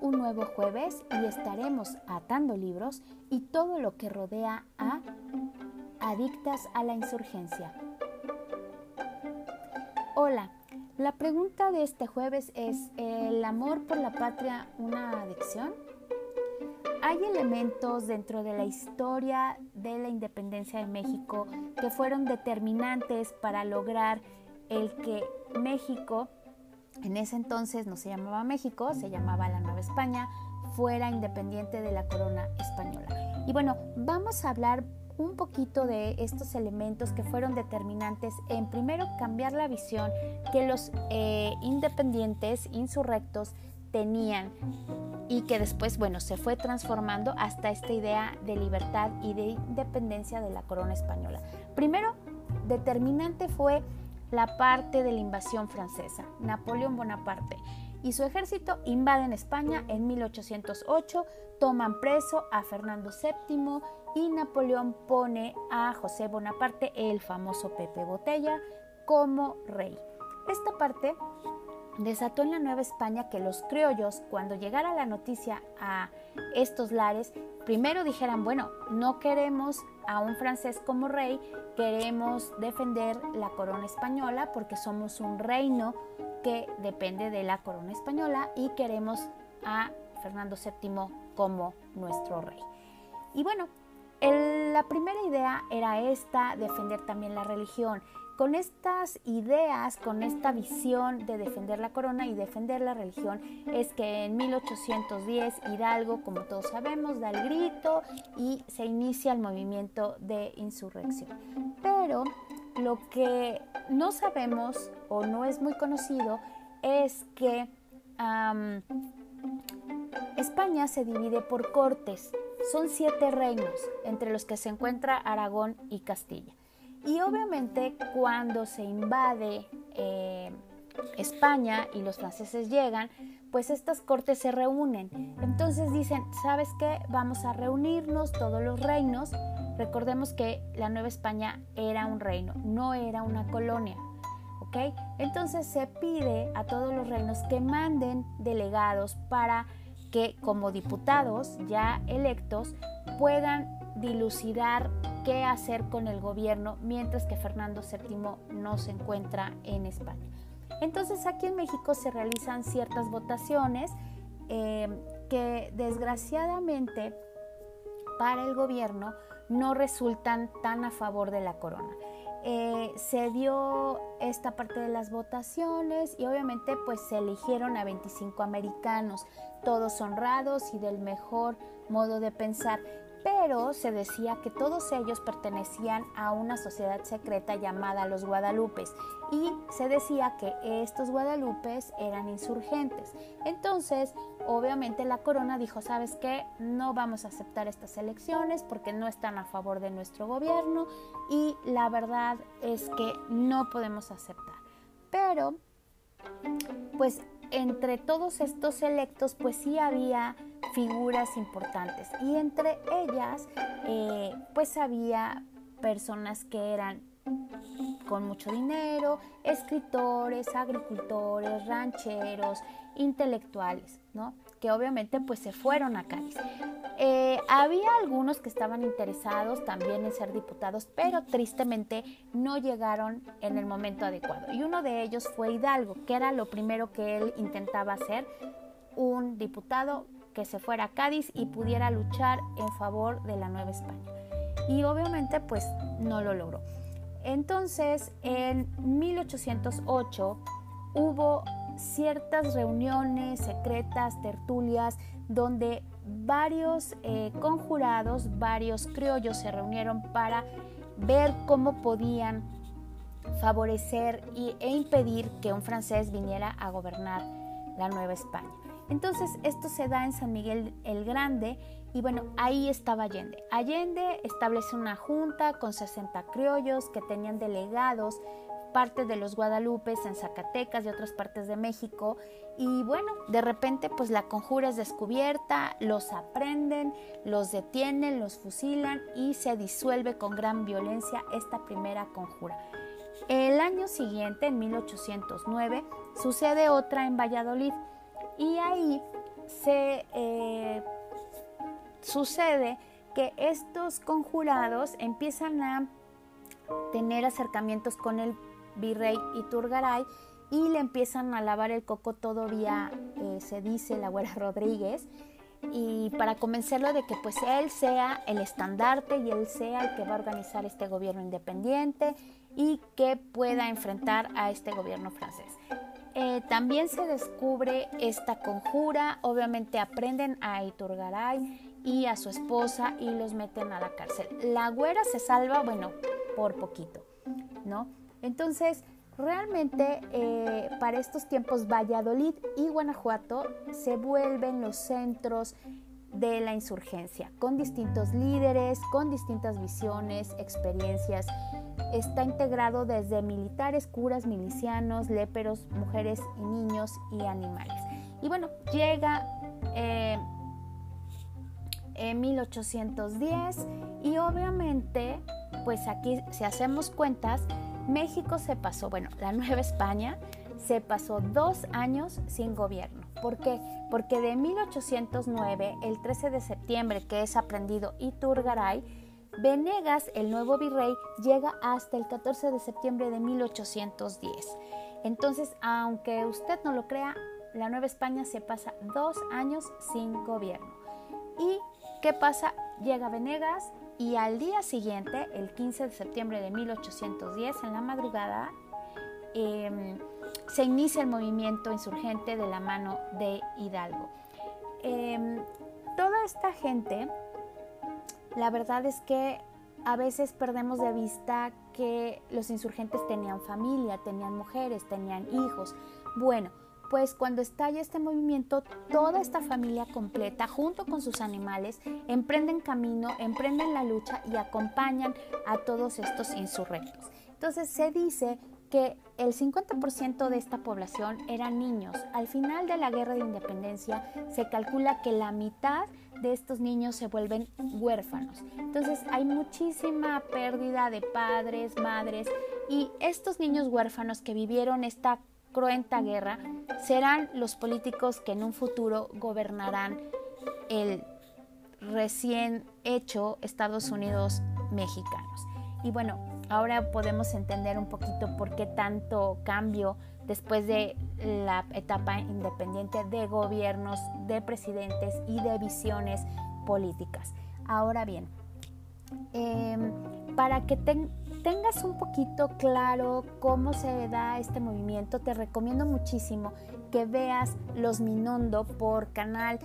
Un nuevo jueves y estaremos atando libros y todo lo que rodea a Adictas a la Insurgencia. Hola, la pregunta de este jueves es, ¿el amor por la patria una adicción? Hay elementos dentro de la historia de la independencia de México que fueron determinantes para lograr el que México en ese entonces no se llamaba México, se llamaba la Nueva España, fuera independiente de la corona española. Y bueno, vamos a hablar un poquito de estos elementos que fueron determinantes en primero cambiar la visión que los eh, independientes insurrectos tenían y que después, bueno, se fue transformando hasta esta idea de libertad y de independencia de la corona española. Primero, determinante fue la parte de la invasión francesa, Napoleón Bonaparte, y su ejército invaden España en 1808, toman preso a Fernando VII y Napoleón pone a José Bonaparte, el famoso Pepe Botella, como rey. Esta parte desató en la Nueva España que los criollos, cuando llegara la noticia a estos lares, primero dijeran, bueno, no queremos a un francés como rey, queremos defender la corona española porque somos un reino que depende de la corona española y queremos a Fernando VII como nuestro rey. Y bueno, la primera idea era esta, defender también la religión con estas ideas, con esta visión de defender la corona y defender la religión, es que en 1810 Hidalgo, como todos sabemos, da el grito y se inicia el movimiento de insurrección. Pero lo que no sabemos o no es muy conocido es que España se divide por cortes. Son siete reinos, entre los que se encuentra Aragón y Castilla. Y obviamente cuando se invade eh, España y los franceses llegan, pues estas cortes se reúnen. Entonces dicen, ¿sabes qué? Vamos a reunirnos todos los reinos. Recordemos que la Nueva España era un reino, no era una colonia. Entonces se pide a todos los reinos que manden delegados para que como diputados ya electos puedan dilucidar qué hacer con el gobierno mientras que Fernando VII no se encuentra en España. Entonces aquí en México se realizan ciertas votaciones eh, que desgraciadamente para el gobierno no resultan tan a favor de la corona. Eh, se dio esta parte de las votaciones y obviamente pues se eligieron a 25 americanos, todos honrados y del mejor modo de pensar pero se decía que todos ellos pertenecían a una sociedad secreta llamada los Guadalupes y se decía que estos Guadalupes eran insurgentes. Entonces, obviamente la corona dijo, ¿sabes qué? No vamos a aceptar estas elecciones porque no están a favor de nuestro gobierno y la verdad es que no podemos aceptar. Pero, pues entre todos estos electos, pues sí había figuras importantes y entre ellas eh, pues había personas que eran con mucho dinero, escritores, agricultores, rancheros, intelectuales, ¿no? Que obviamente pues se fueron a Cádiz. Eh, había algunos que estaban interesados también en ser diputados, pero tristemente no llegaron en el momento adecuado. Y uno de ellos fue Hidalgo, que era lo primero que él intentaba hacer, un diputado que se fuera a Cádiz y pudiera luchar en favor de la Nueva España. Y obviamente pues no lo logró. Entonces en 1808 hubo ciertas reuniones secretas, tertulias, donde varios eh, conjurados, varios criollos se reunieron para ver cómo podían favorecer e impedir que un francés viniera a gobernar la Nueva España. Entonces esto se da en San Miguel el Grande y bueno, ahí estaba Allende. Allende establece una junta con 60 criollos que tenían delegados, parte de los Guadalupes en Zacatecas y otras partes de México. Y bueno, de repente pues la conjura es descubierta, los aprenden, los detienen, los fusilan y se disuelve con gran violencia esta primera conjura. El año siguiente, en 1809, sucede otra en Valladolid y ahí se eh, sucede que estos conjurados empiezan a tener acercamientos con el virrey Iturgaray y le empiezan a lavar el coco todavía, eh, se dice la abuela Rodríguez, y para convencerlo de que pues él sea el estandarte y él sea el que va a organizar este gobierno independiente y que pueda enfrentar a este gobierno francés. Eh, también se descubre esta conjura, obviamente aprenden a Iturgaray y a su esposa y los meten a la cárcel. La güera se salva, bueno, por poquito, ¿no? Entonces, realmente eh, para estos tiempos Valladolid y Guanajuato se vuelven los centros de la insurgencia, con distintos líderes, con distintas visiones, experiencias. Está integrado desde militares, curas, milicianos, léperos, mujeres y niños y animales. Y bueno, llega eh, en 1810 y obviamente, pues aquí si hacemos cuentas, México se pasó, bueno, la Nueva España se pasó dos años sin gobierno. ¿Por qué? Porque de 1809, el 13 de septiembre, que es aprendido Iturgaray, Venegas, el nuevo virrey, llega hasta el 14 de septiembre de 1810. Entonces, aunque usted no lo crea, la Nueva España se pasa dos años sin gobierno. ¿Y qué pasa? Llega Venegas y al día siguiente, el 15 de septiembre de 1810, en la madrugada, em, se inicia el movimiento insurgente de la mano de Hidalgo. Em, toda esta gente, la verdad es que a veces perdemos de vista que los insurgentes tenían familia, tenían mujeres, tenían hijos. Bueno, pues cuando estalla este movimiento, toda esta familia completa, junto con sus animales, emprenden camino, emprenden la lucha y acompañan a todos estos insurrectos. Entonces se dice que el 50% de esta población eran niños. Al final de la guerra de independencia se calcula que la mitad de estos niños se vuelven huérfanos. Entonces hay muchísima pérdida de padres, madres y estos niños huérfanos que vivieron esta cruenta guerra serán los políticos que en un futuro gobernarán el recién hecho Estados Unidos mexicanos. Y bueno, ahora podemos entender un poquito por qué tanto cambio después de la etapa independiente de gobiernos, de presidentes y de visiones políticas. Ahora bien, em, para que tengas un poquito claro cómo se da este movimiento, te recomiendo muchísimo que veas Los Minondo por canal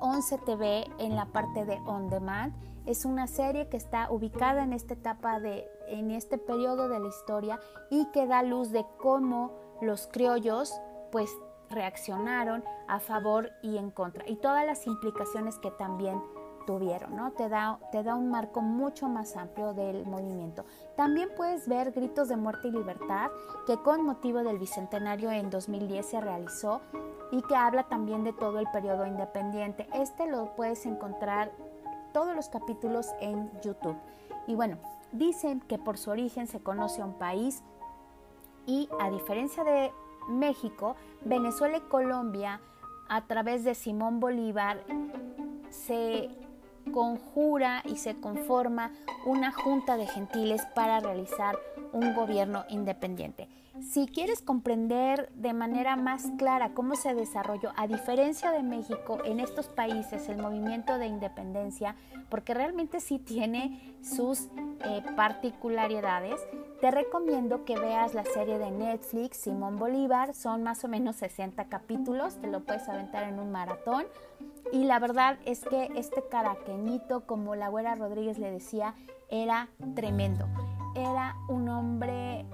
11 eh, TV en la parte de On Demand. Es una serie que está ubicada en esta etapa de, en este periodo de la historia y que da luz de cómo los criollos pues reaccionaron a favor y en contra y todas las implicaciones que también tuvieron, ¿no? Te da, te da un marco mucho más amplio del movimiento. También puedes ver Gritos de Muerte y Libertad, que con motivo del Bicentenario en 2010 se realizó y que habla también de todo el periodo independiente. Este lo puedes encontrar todos los capítulos en YouTube. Y bueno, dicen que por su origen se conoce a un país y a diferencia de México, Venezuela y Colombia, a través de Simón Bolívar, se conjura y se conforma una junta de gentiles para realizar un gobierno independiente. Si quieres comprender de manera más clara cómo se desarrolló, a diferencia de México, en estos países el movimiento de independencia, porque realmente sí tiene sus eh, particularidades, te recomiendo que veas la serie de Netflix Simón Bolívar, son más o menos 60 capítulos, te lo puedes aventar en un maratón. Y la verdad es que este caraqueñito, como la abuela Rodríguez le decía, era tremendo. Era un hombre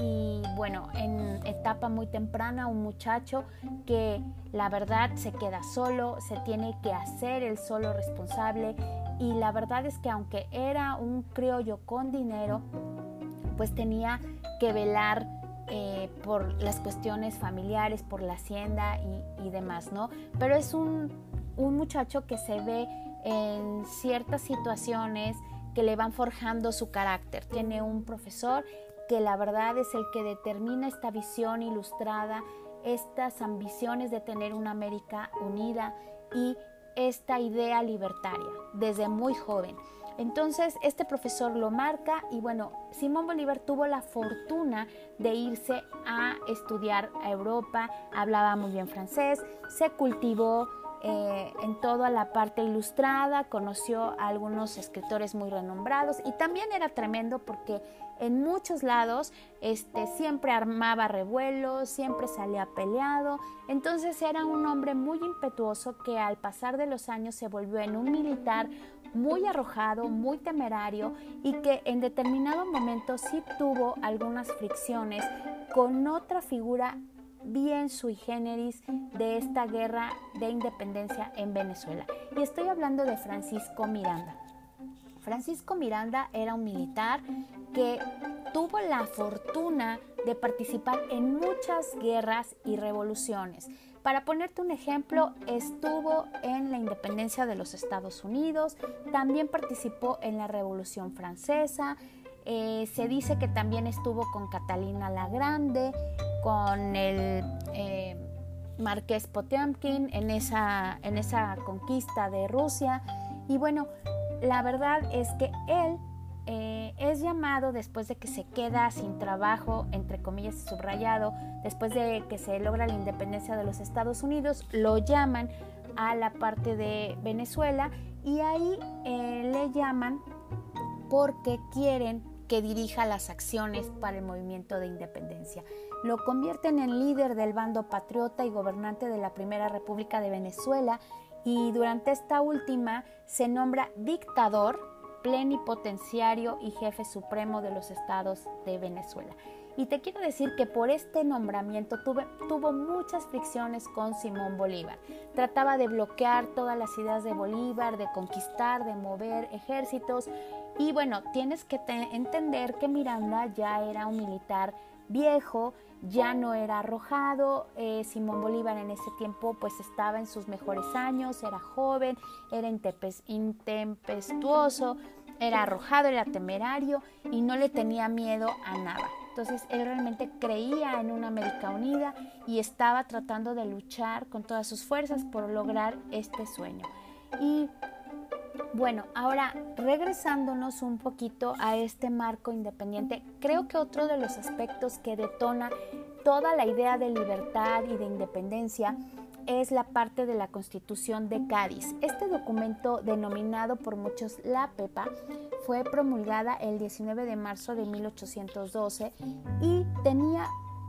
y bueno, en etapa muy temprana, un muchacho que la verdad se queda solo, se tiene que hacer el solo responsable y la verdad es que aunque era un criollo con dinero, pues tenía que velar eh, por las cuestiones familiares, por la hacienda y, y demás, ¿no? Pero es un un muchacho que se ve en ciertas situaciones que le van forjando su carácter. Tiene un profesor que la verdad es el que determina esta visión ilustrada estas ambiciones de tener una América unida y esta idea libertaria desde muy joven. Entonces este profesor lo marca y bueno, Simón Bolívar tuvo la fortuna de irse a estudiar a Europa, hablaba muy bien francés, se cultivó eh, en toda la parte ilustrada, conoció a algunos escritores muy renombrados y también era tremendo porque en muchos lados este, siempre armaba revuelos, siempre salía peleado, entonces era un hombre muy impetuoso que al pasar de los años se volvió en un militar muy arrojado, muy temerario y que en determinado momento sí tuvo algunas fricciones con otra figura bien sui generis de esta guerra de independencia en Venezuela. Y estoy hablando de Francisco Miranda. Francisco Miranda era un militar que tuvo la fortuna de participar en muchas guerras y revoluciones. Para ponerte un ejemplo, estuvo en la independencia de los Estados Unidos, también participó en la Revolución Francesa, eh, se dice que también estuvo con Catalina la Grande, con el eh, Marqués Potemkin en esa, en esa conquista de Rusia. Y bueno, la verdad es que él eh, es llamado después de que se queda sin trabajo, entre comillas subrayado, después de que se logra la independencia de los Estados Unidos, lo llaman a la parte de Venezuela y ahí le llaman porque quieren que dirija las acciones para el movimiento de independencia. Lo convierten en líder del bando patriota y gobernante de la Primera República de Venezuela y durante esta última se nombra dictador, plenipotenciario y jefe supremo de los estados de Venezuela. Y te quiero decir que por este nombramiento tuvo muchas fricciones con Simón Bolívar. Trataba de bloquear todas las ideas de Bolívar, de conquistar, de mover ejércitos. Y bueno, tienes que entender que Miranda ya era un militar viejo, ya no era arrojado. Eh, Simón Bolívar en ese tiempo pues estaba en sus mejores años, era joven, era intempestuoso, era arrojado, era temerario y no le tenía miedo a nada. Entonces él realmente creía en una América unida y estaba tratando de luchar con todas sus fuerzas por lograr este sueño. Y bueno, ahora regresándonos un poquito a este marco independiente, creo que otro de los aspectos que detona toda la idea de libertad y de independencia es la parte de la Constitución de Cádiz. Este documento, denominado por muchos la PEPA, fue promulgada el 19 de marzo de 1812 y tenía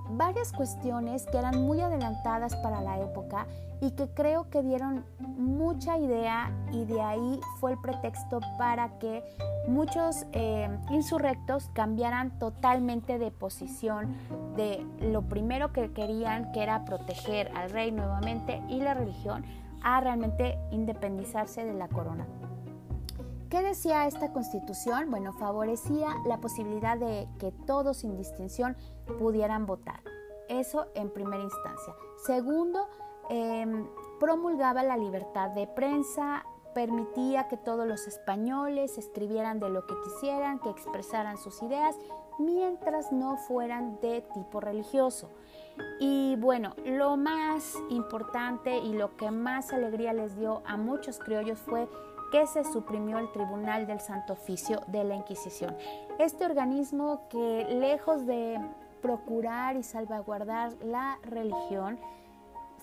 varias cuestiones que eran muy adelantadas para la época y que creo que dieron mucha idea y de ahí fue el pretexto para que muchos eh, insurrectos cambiaran totalmente de posición de lo primero que querían que era proteger al rey nuevamente y la religión a realmente independizarse de la corona. ¿Qué decía esta constitución? Bueno, favorecía la posibilidad de que todos sin distinción pudieran votar. Eso en primera instancia. Segundo, em, promulgaba la libertad de prensa, permitía que todos los españoles escribieran de lo que quisieran, que expresaran sus ideas, mientras no fueran de tipo religioso. Y bueno, lo más importante y lo que más alegría les dio a muchos criollos fue que se suprimió el Tribunal del Santo Oficio de la Inquisición. Este organismo que lejos de procurar y salvaguardar la religión,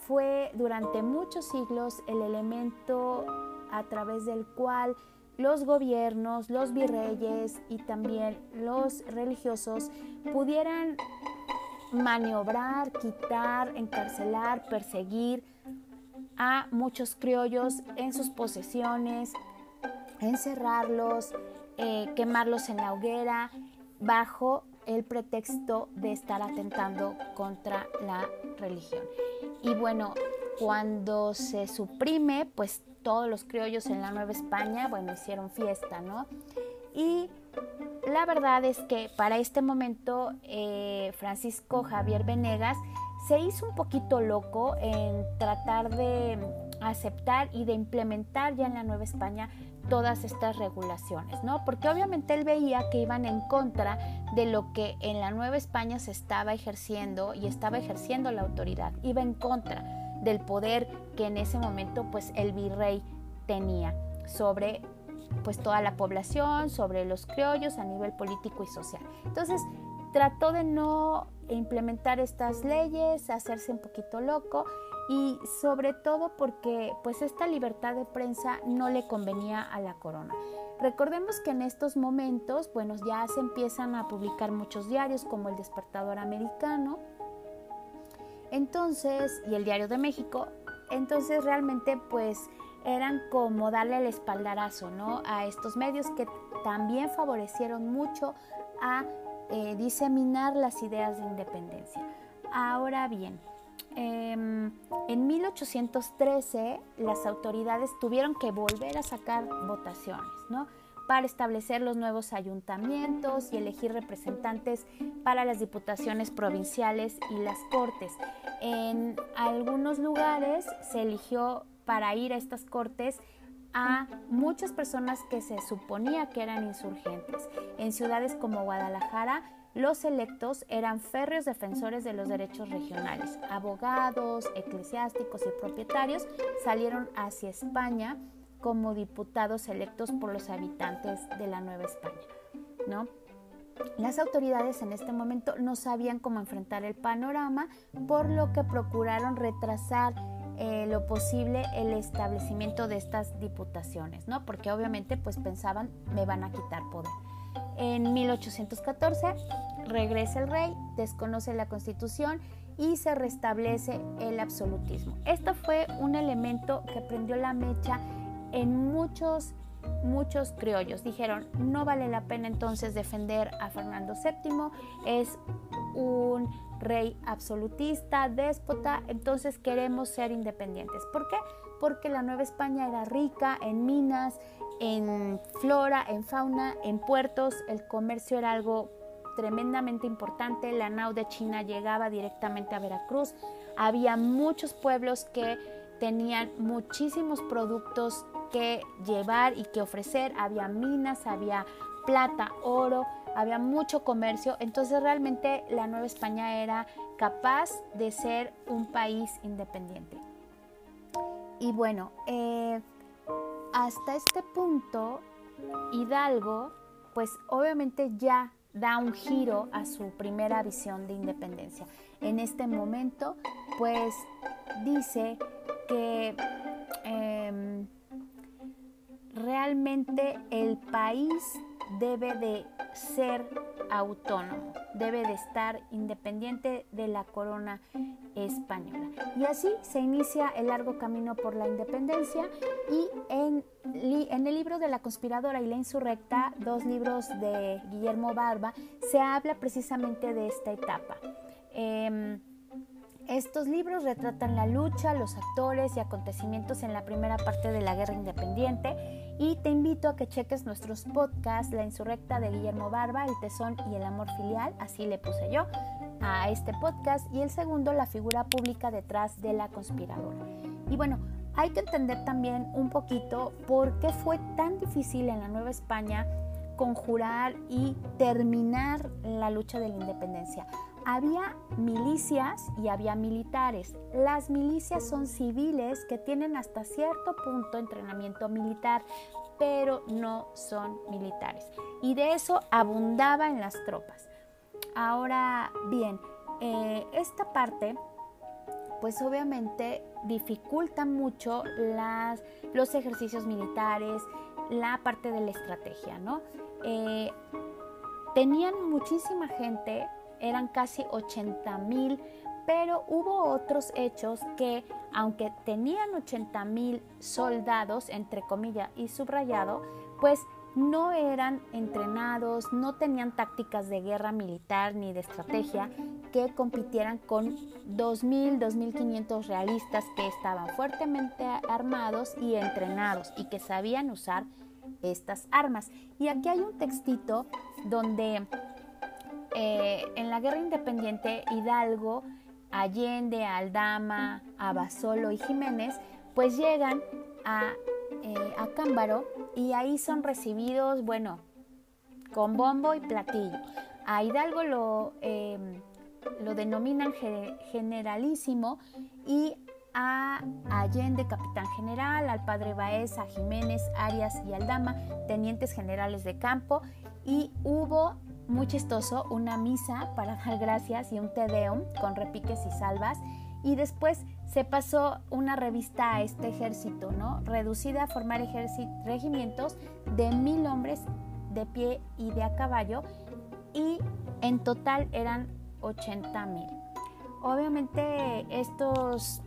fue durante muchos siglos el elemento a través del cual los gobiernos, los virreyes y también los religiosos pudieran maniobrar, quitar, encarcelar, perseguir, a muchos criollos en sus posesiones, encerrarlos, eh, quemarlos en la hoguera, bajo el pretexto de estar atentando contra la religión. Y bueno, cuando se suprime, pues todos los criollos en la Nueva España, bueno, hicieron fiesta, ¿no? Y la verdad es que para este momento eh, Francisco Javier Venegas se hizo un poquito loco en tratar de aceptar y de implementar ya en la Nueva España todas estas regulaciones, ¿no? Porque obviamente él veía que iban en contra de lo que en la Nueva España se estaba ejerciendo y estaba ejerciendo la autoridad, iba en contra del poder que en ese momento pues el virrey tenía sobre pues toda la población, sobre los criollos a nivel político y social. Entonces, trató de no implementar estas leyes, hacerse un poquito loco y sobre todo porque pues esta libertad de prensa no le convenía a la corona. Recordemos que en estos momentos, bueno, ya se empiezan a publicar muchos diarios como el Despertador Americano, entonces, y el Diario de México, entonces realmente pues eran como darle el espaldarazo, ¿no? A estos medios que también favorecieron mucho a eh, diseminar las ideas de independencia. Ahora bien, em, en 1813 las autoridades tuvieron que volver a sacar votaciones, ¿no? para establecer los nuevos ayuntamientos y elegir representantes para las diputaciones provinciales y las cortes. En algunos lugares se eligió para ir a estas cortes a muchas personas que se suponía que eran insurgentes. En ciudades como Guadalajara, los electos eran férreos defensores de los derechos regionales. Abogados, eclesiásticos y propietarios salieron hacia España como diputados electos por los habitantes de la Nueva España. ¿no? Las autoridades en este momento no sabían cómo enfrentar el panorama, por lo que procuraron retrasar eh, lo posible el establecimiento de estas diputaciones, ¿no? Porque obviamente pues pensaban me van a quitar poder. En 1814 regresa el rey, desconoce la constitución y se restablece el absolutismo. Esto fue un elemento que prendió la mecha en muchos muchos criollos dijeron no vale la pena entonces defender a Fernando VII, es un rey absolutista, déspota, entonces queremos ser independientes. ¿Por qué? Porque la Nueva España era rica en minas, en flora, en fauna, en puertos, el comercio era algo tremendamente importante, la nao de China llegaba directamente a Veracruz, había muchos pueblos que tenían muchísimos productos que llevar y que ofrecer, había minas, había plata, oro, había mucho comercio, entonces realmente la Nueva España era capaz de ser un país independiente. Y bueno, eh, hasta este punto, Hidalgo, pues obviamente ya da un giro a su primera visión de independencia. En este momento, pues dice que em, realmente el país debe de ser autónomo, debe de estar independiente de la corona española. Y así se inicia el largo camino por la independencia y en, el libro de la conspiradora y la insurrecta, dos libros de Guillermo Barba, se habla precisamente de esta etapa. Em, estos libros retratan la lucha, los actores y acontecimientos en la primera parte de la guerra independiente y te invito a que cheques nuestros podcasts, La Insurrecta de Guillermo Barba, El Tesón y el Amor Filial, así le puse yo a este podcast, y el segundo, La figura pública detrás de la conspiradora. Y bueno, hay que entender también un poquito por qué fue tan difícil en la Nueva España conjurar y terminar la lucha de la independencia había milicias y había militares. Las milicias son civiles que tienen hasta cierto punto entrenamiento militar, pero no son militares. Y de eso abundaba en las tropas. Ahora bien, eh, esta parte pues obviamente dificulta mucho los ejercicios militares, la parte de la estrategia, ¿no? Eh, tenían muchísima gente eran casi 80 mil, pero hubo otros hechos que, aunque tenían 80 mil soldados, entre comillas y subrayado, pues no eran entrenados, no tenían tácticas de guerra militar ni de estrategia que compitieran con 2.000, 2.500 realistas que estaban fuertemente armados y entrenados y que sabían usar estas armas. Y aquí hay un textito donde eh, en la guerra independiente, Hidalgo, Allende, Aldama, Abasolo y Jiménez, pues llegan a eh, a Cámbaro y ahí son recibidos, bueno, con bombo y platillo. A Hidalgo lo, em, lo denominan generalísimo y a Allende, capitán general, al padre Baeza, Jiménez, Arias y Aldama, tenientes generales de campo, y hubo, muy chistoso, una misa para dar gracias y un tedeum con repiques y salvas, y después se pasó una revista a este ejército, ¿no? Reducida a formar regimientos de mil hombres de pie y de a caballo, y en total eran 80 mil. Obviamente estos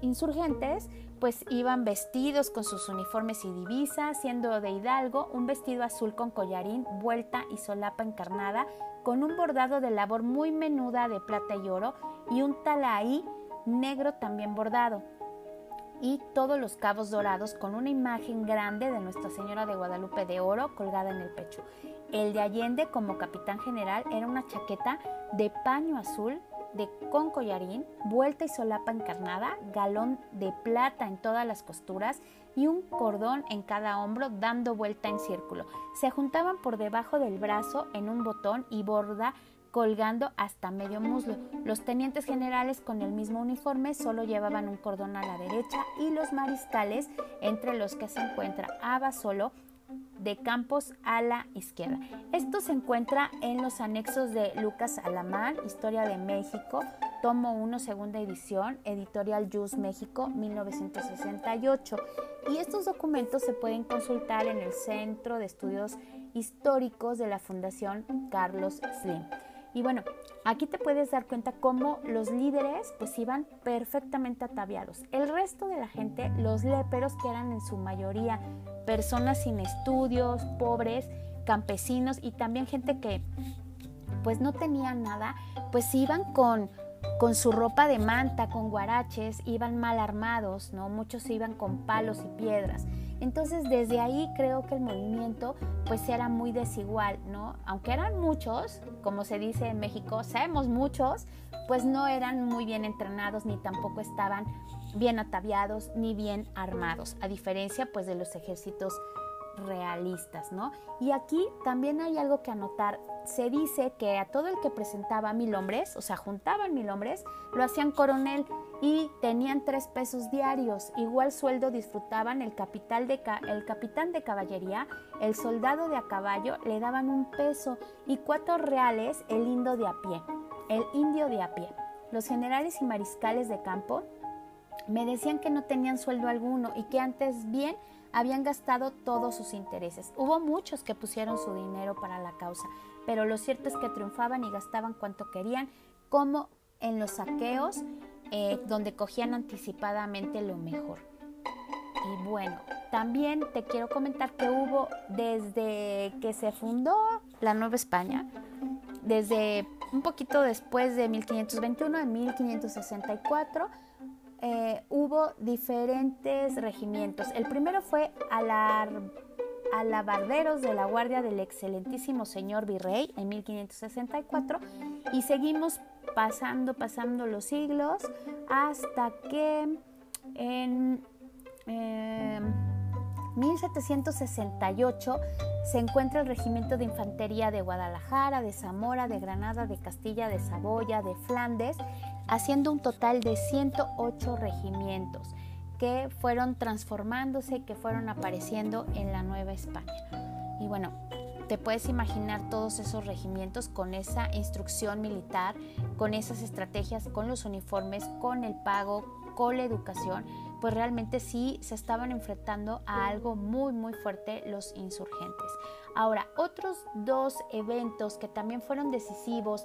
insurgentes pues iban vestidos con sus uniformes y divisas, siendo de Hidalgo un vestido azul con collarín, vuelta y solapa encarnada, con un bordado de labor muy menuda de plata y oro y un talaí negro también bordado y todos los cabos dorados con una imagen grande de Nuestra Señora de Guadalupe de oro colgada en el pecho. El de Allende como capitán general era una chaqueta de paño azul de con collarín, vuelta y solapa encarnada, galón de plata en todas las costuras y un cordón en cada hombro dando vuelta en círculo. Se juntaban por debajo del brazo en un botón y borda colgando hasta medio muslo. Los tenientes generales con el mismo uniforme solo llevaban un cordón a la derecha y los mariscales, entre los que se encuentra Abasolo, de Campos a la izquierda. Esto se encuentra en los anexos de Lucas Alamán, Historia de México, tomo 1, segunda edición, editorial Jus México, 1968. Y estos documentos se pueden consultar en el Centro de Estudios Históricos de la Fundación Carlos Slim. Y bueno, aquí te puedes dar cuenta cómo los líderes pues iban perfectamente ataviados. El resto de la gente, los léperos que eran en su mayoría personas sin estudios, pobres, campesinos y también gente que pues no tenía nada, pues iban con con su ropa de manta, con guaraches, iban mal armados, ¿no? Muchos iban con palos y piedras. Entonces desde ahí creo que el movimiento pues era muy desigual, ¿no? Aunque eran muchos, como se dice en México, sabemos muchos, pues no eran muy bien entrenados ni tampoco estaban bien ataviados ni bien armados, a diferencia pues de los ejércitos realistas, ¿no? Y aquí también hay algo que anotar. Se dice que a todo el que presentaba mil hombres, o sea, juntaban mil hombres, lo hacían coronel y tenían tres pesos diarios. Igual sueldo disfrutaban el, capital de el capitán de caballería, el soldado de a caballo le daban un peso y cuatro reales el indio de a pie. El indio de a pie. Los generales y mariscales de campo me decían que no tenían sueldo alguno y que antes bien habían gastado todos sus intereses. Hubo muchos que pusieron su dinero para la causa, pero lo cierto es que triunfaban y gastaban cuanto querían, como en los saqueos eh, donde cogían anticipadamente lo mejor. Y bueno, también te quiero comentar que hubo desde que se fundó la Nueva España, desde un poquito después de 1521, en 1564, eh, hubo diferentes regimientos. El primero fue alabarderos de la Guardia del excelentísimo señor Virrey en 1564 y seguimos pasando, pasando los siglos hasta que en 1768 em, se encuentra el Regimiento de Infantería de Guadalajara, de Zamora, de Granada, de Castilla, de Saboya, de Flandes, haciendo un total de 108 regimientos que fueron transformándose, que fueron apareciendo en la Nueva España. Y bueno, te puedes imaginar todos esos regimientos con esa instrucción militar, con esas estrategias, con los uniformes, con el pago, con la educación, pues realmente sí se estaban enfrentando a algo muy muy fuerte los insurgentes. Ahora, otros dos eventos que también fueron decisivos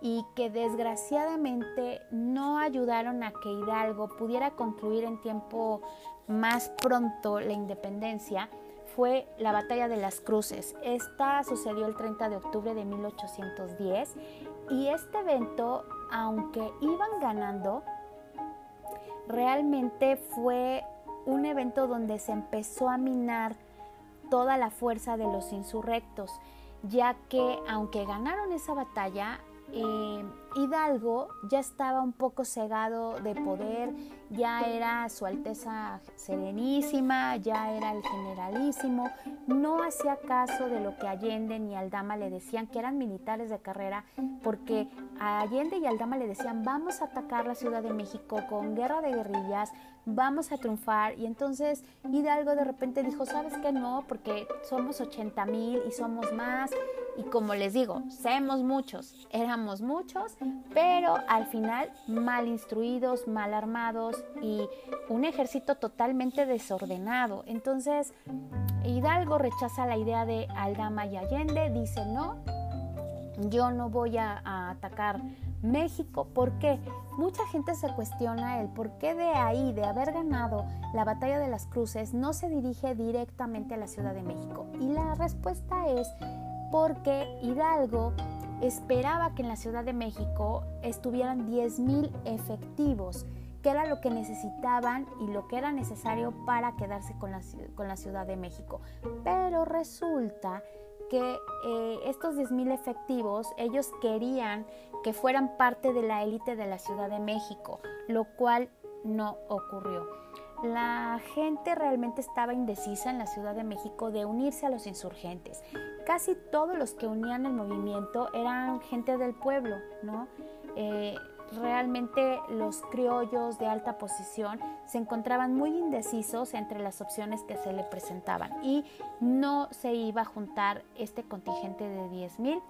y que desgraciadamente no ayudaron a que Hidalgo pudiera concluir en tiempo más pronto la independencia, fue la Batalla de las Cruces. Esta sucedió el 30 de octubre de 1810 y este evento, aunque iban ganando, realmente fue un evento donde se empezó a minar toda la fuerza de los insurrectos, ya que aunque ganaron esa batalla, eh, Hidalgo ya estaba un poco cegado de poder, ya era su Alteza Serenísima, ya era el generalísimo, no hacía caso de lo que Allende ni Aldama le decían, que eran militares de carrera, porque a Allende y Aldama le decían, vamos a atacar la Ciudad de México con guerra de guerrillas, vamos a triunfar. Y entonces Hidalgo de repente dijo, ¿sabes qué no? Porque somos 80 mil y somos más. Y como les digo, somos muchos, éramos muchos, pero al final mal instruidos, mal armados y un ejército totalmente desordenado. Entonces Hidalgo rechaza la idea de Aldama y Allende, dice no, yo no voy a atacar México. ¿Por qué? Mucha gente se cuestiona el por qué de ahí, de haber ganado la batalla de las cruces, no se dirige directamente a la Ciudad de México. Y la respuesta es porque Hidalgo esperaba que en la Ciudad de México estuvieran 10.000 efectivos, que era lo que necesitaban y lo que era necesario para quedarse con la, Ciudad de México. Pero resulta que eh, estos 10.000 efectivos, ellos querían que fueran parte de la élite de la Ciudad de México, lo cual no ocurrió. La gente realmente estaba indecisa en la Ciudad de México de unirse a los insurgentes. Casi todos los que unían el movimiento eran gente del pueblo, ¿no? Eh, realmente los criollos de alta posición se encontraban muy indecisos entre las opciones que se le presentaban y no se iba a juntar este contingente de 10.000.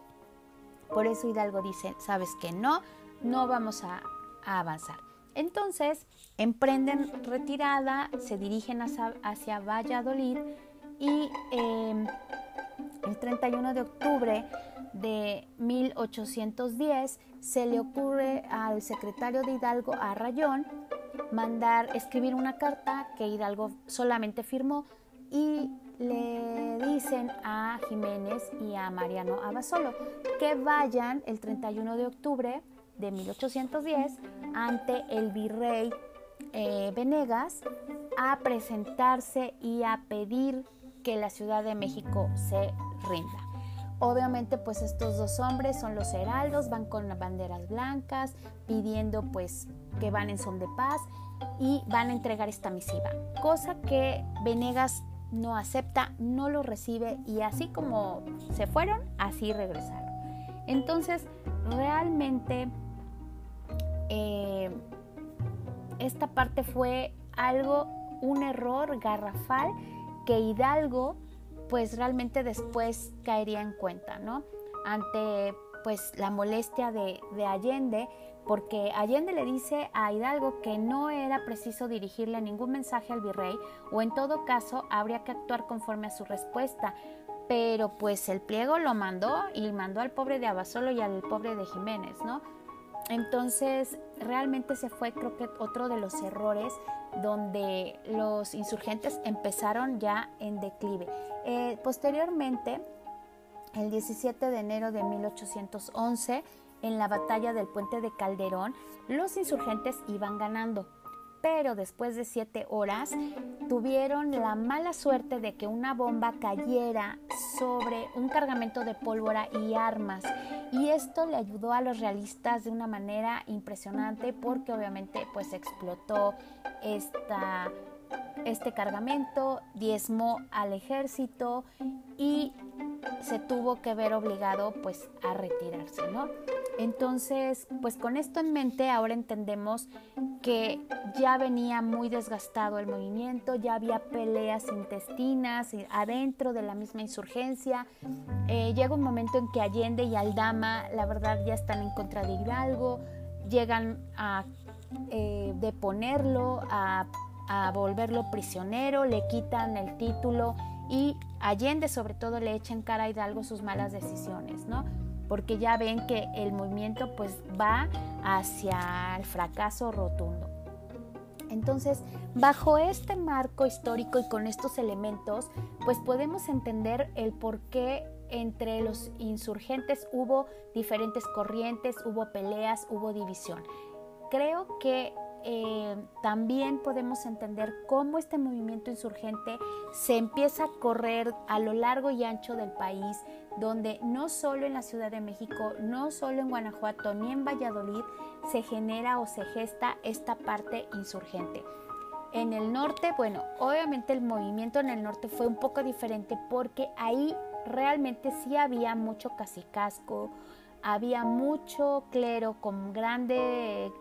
Por eso Hidalgo dice, sabes que no, no vamos a, avanzar. Entonces emprenden retirada, se dirigen hacia, Valladolid y em, el 31 de octubre de 1810 se le ocurre al secretario de Hidalgo, a Rayón, mandar escribir una carta que Hidalgo solamente firmó y le dicen a Jiménez y a Mariano Abasolo que vayan el 31 de octubre de 1810 ante el virrey eh, Venegas a presentarse y a pedir que la Ciudad de México se rinda. Obviamente pues estos dos hombres son los heraldos, van con banderas blancas pidiendo pues que van en son de paz y van a entregar esta misiva, cosa que Venegas no acepta, no lo recibe y así como se fueron, así regresaron. Entonces realmente eh, esta parte fue algo, un error garrafal que Hidalgo pues realmente después caería en cuenta, ¿no? Ante pues la molestia de, Allende, porque Allende le dice a Hidalgo que no era preciso dirigirle ningún mensaje al virrey o en todo caso habría que actuar conforme a su respuesta. Pero pues el pliego lo mandó y mandó al pobre de Abasolo y al pobre de Jiménez, ¿no? Entonces realmente se fue creo que otro de los errores donde los insurgentes empezaron ya en declive. Eh, posteriormente, el 17 de enero de 1811, en la batalla del puente de Calderón, los insurgentes iban ganando, pero después de siete horas tuvieron la mala suerte de que una bomba cayera sobre un cargamento de pólvora y armas y esto le ayudó a los realistas de una manera impresionante porque obviamente pues explotó esta, este cargamento, diezmó al ejército y se tuvo que ver obligado pues a retirarse, ¿no? Entonces, pues con esto en mente ahora entendemos que ya venía muy desgastado el movimiento, ya había peleas intestinas adentro de la misma insurgencia. Eh, llega un momento en que Allende y Aldama, la verdad, ya están en contra de Hidalgo, llegan a eh, deponerlo, a, a volverlo prisionero, le quitan el título y Allende sobre todo le echa en cara a Hidalgo sus malas decisiones, ¿no? Porque ya ven que el movimiento pues va hacia el fracaso rotundo. Entonces, bajo este marco histórico y con estos elementos, pues podemos entender el por qué entre los insurgentes hubo diferentes corrientes, hubo peleas, hubo división. creo que eh, también podemos entender cómo este movimiento insurgente se empieza a correr a lo largo y ancho del país, donde no solo en la Ciudad de México, no solo en Guanajuato ni en Valladolid se genera o se gesta esta parte insurgente. En el norte, bueno, obviamente el movimiento en el norte fue un poco diferente porque ahí realmente sí había mucho casicasco, había mucho clero con grandes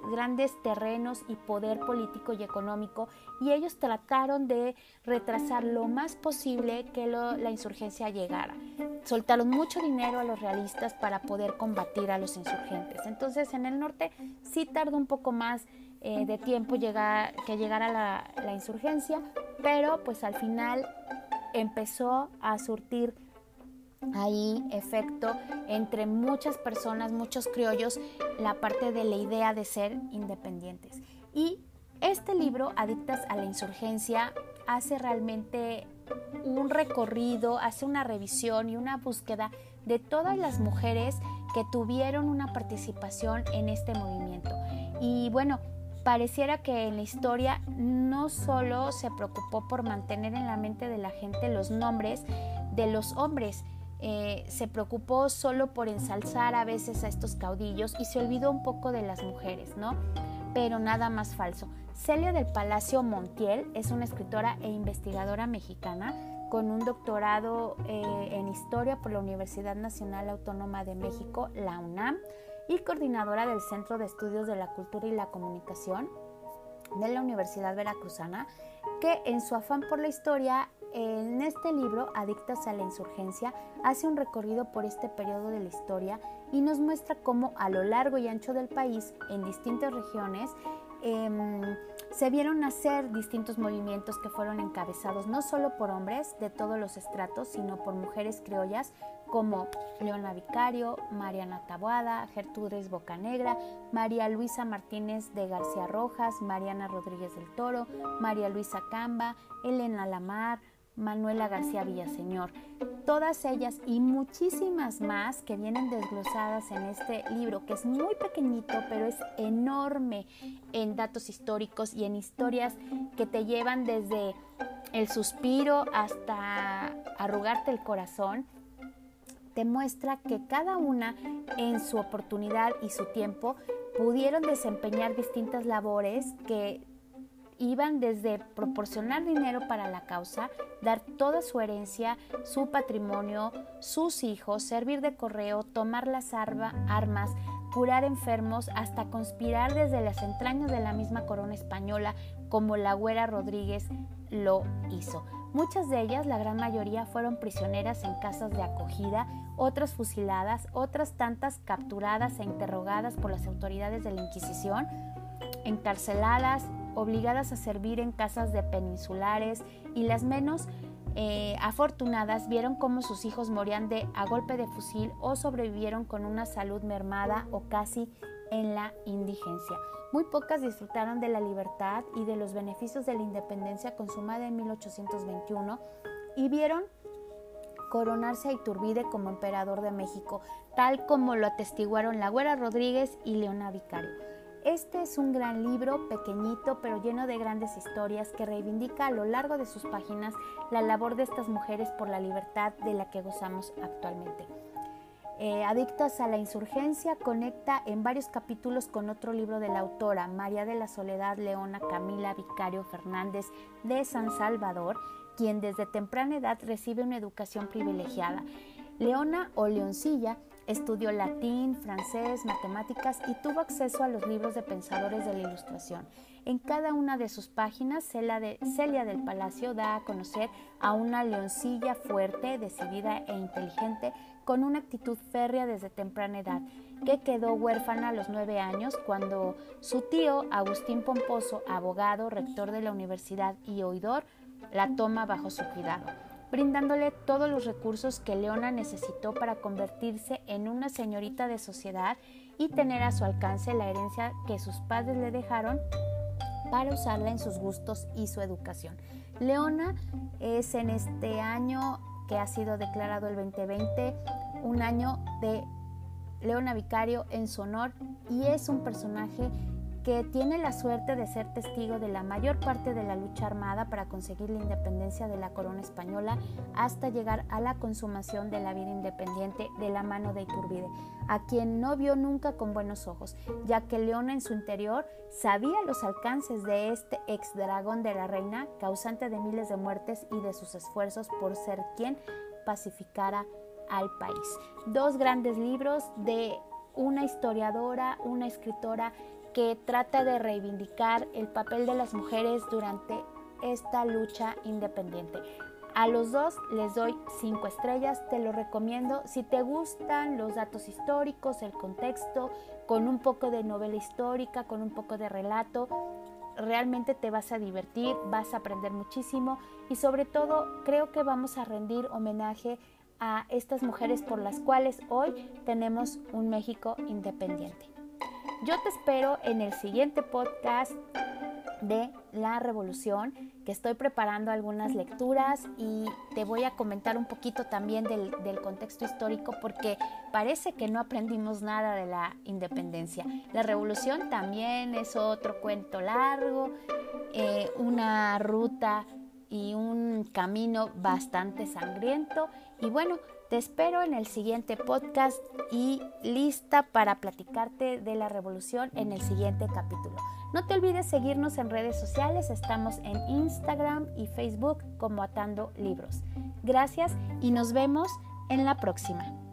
terrenos y poder político y económico y ellos trataron de retrasar lo más posible que la insurgencia llegara. Soltaron mucho dinero a los realistas para poder combatir a los insurgentes. Entonces en el norte sí tardó un poco más eh, de tiempo llegar, que llegara la, la insurgencia, pero pues al final empezó a surtir ahí efecto entre muchas personas, muchos criollos, la parte de la idea de ser independientes. Y este libro, Adictas a la Insurgencia, hace realmente un recorrido, hace una revisión y una búsqueda de todas las mujeres que tuvieron una participación en este movimiento. Y bueno, pareciera que en la historia no solo se preocupó por mantener en la mente de la gente los nombres de los hombres, eh, se preocupó solo por ensalzar a veces a estos caudillos y se olvidó un poco de las mujeres, ¿no? Pero nada más falso. Celia del Palacio Montiel es una escritora e investigadora mexicana con un doctorado eh, en historia por la Universidad Nacional Autónoma de México, la UNAM, y coordinadora del Centro de Estudios de la Cultura y la Comunicación de la Universidad Veracruzana, que en su afán por la historia en este libro, Adictas a la Insurgencia, hace un recorrido por este periodo de la historia y nos muestra cómo a lo largo y ancho del país, en distintas regiones, em, se vieron nacer distintos movimientos que fueron encabezados no solo por hombres de todos los estratos, sino por mujeres criollas como Leona Vicario, Mariana Taboada, Gertrudis Bocanegra, María Luisa Martínez de García Rojas, Mariana Rodríguez del Toro, María Luisa Camba, Elena Lamar, Manuela García Villaseñor. Todas ellas y muchísimas más que vienen desglosadas en este libro, que es muy pequeñito, pero es enorme en datos históricos y en historias que te llevan desde el suspiro hasta arrugarte el corazón, te muestra que cada una en su oportunidad y su tiempo pudieron desempeñar distintas labores que iban desde proporcionar dinero para la causa, dar toda su herencia, su patrimonio, sus hijos, servir de correo, tomar las armas, curar enfermos, hasta conspirar desde las entrañas de la misma corona española, como la Güera Rodríguez lo hizo. Muchas de ellas, la gran mayoría, fueron prisioneras en casas de acogida, otras fusiladas, otras tantas capturadas e interrogadas por las autoridades de la Inquisición, encarceladas, obligadas a servir en casas de peninsulares y las menos eh, afortunadas vieron cómo sus hijos morían de, a golpe de fusil o sobrevivieron con una salud mermada o casi en la indigencia. Muy pocas disfrutaron de la libertad y de los beneficios de la independencia consumada en 1821 y vieron coronarse a Iturbide como emperador de México, tal como lo atestiguaron la Güera Rodríguez y Leona Vicario. Este es un gran libro, pequeñito pero lleno de grandes historias que reivindica a lo largo de sus páginas la labor de estas mujeres por la libertad de la que gozamos actualmente. Eh, Adictas a la Insurgencia conecta en varios capítulos con otro libro de la autora, María de la Soledad Leona Camila Vicario Fernández de San Salvador, quien desde temprana edad recibe una educación privilegiada. Leona o Leoncilla Estudió latín, francés, matemáticas y tuvo acceso a los libros de pensadores de la Ilustración. En cada una de sus páginas, Celia, de, Celia del Palacio da a conocer a una leoncilla fuerte, decidida e inteligente, con una actitud férrea desde temprana edad, que quedó huérfana a los nueve años cuando su tío, Agustín Pomposo, abogado, rector de la universidad y oidor, la toma bajo su cuidado brindándole todos los recursos que Leona necesitó para convertirse en una señorita de sociedad y tener a su alcance la herencia que sus padres le dejaron para usarla en sus gustos y su educación. Leona es en este año que ha sido declarado el 2020 un año de Leona Vicario en su honor y es un personaje que tiene la suerte de ser testigo de la mayor parte de la lucha armada para conseguir la independencia de la corona española hasta llegar a la consumación de la vida independiente de la mano de Iturbide, a quien no vio nunca con buenos ojos, ya que Leona en su interior sabía los alcances de este ex dragón de la reina, causante de miles de muertes y de sus esfuerzos por ser quien pacificara al país. Dos grandes libros de una historiadora, una escritora que trata de reivindicar el papel de las mujeres durante esta lucha independiente. A los dos les doy cinco estrellas, te lo recomiendo. Si te gustan los datos históricos, el contexto, con un poco de novela histórica, con un poco de relato, realmente te vas a divertir, vas a aprender muchísimo y sobre todo creo que vamos a rendir homenaje a estas mujeres por las cuales hoy tenemos un México independiente. Yo te espero en el siguiente podcast de la revolución, que estoy preparando algunas lecturas y te voy a comentar un poquito también del, contexto histórico porque parece que no aprendimos nada de la independencia. La revolución también es otro cuento largo, eh, una ruta y un camino bastante sangriento y bueno, te espero en el siguiente podcast y lista para platicarte de la revolución en el siguiente capítulo. No te olvides seguirnos en redes sociales, estamos en Instagram y Facebook como Atando Libros. Gracias y nos vemos en la próxima.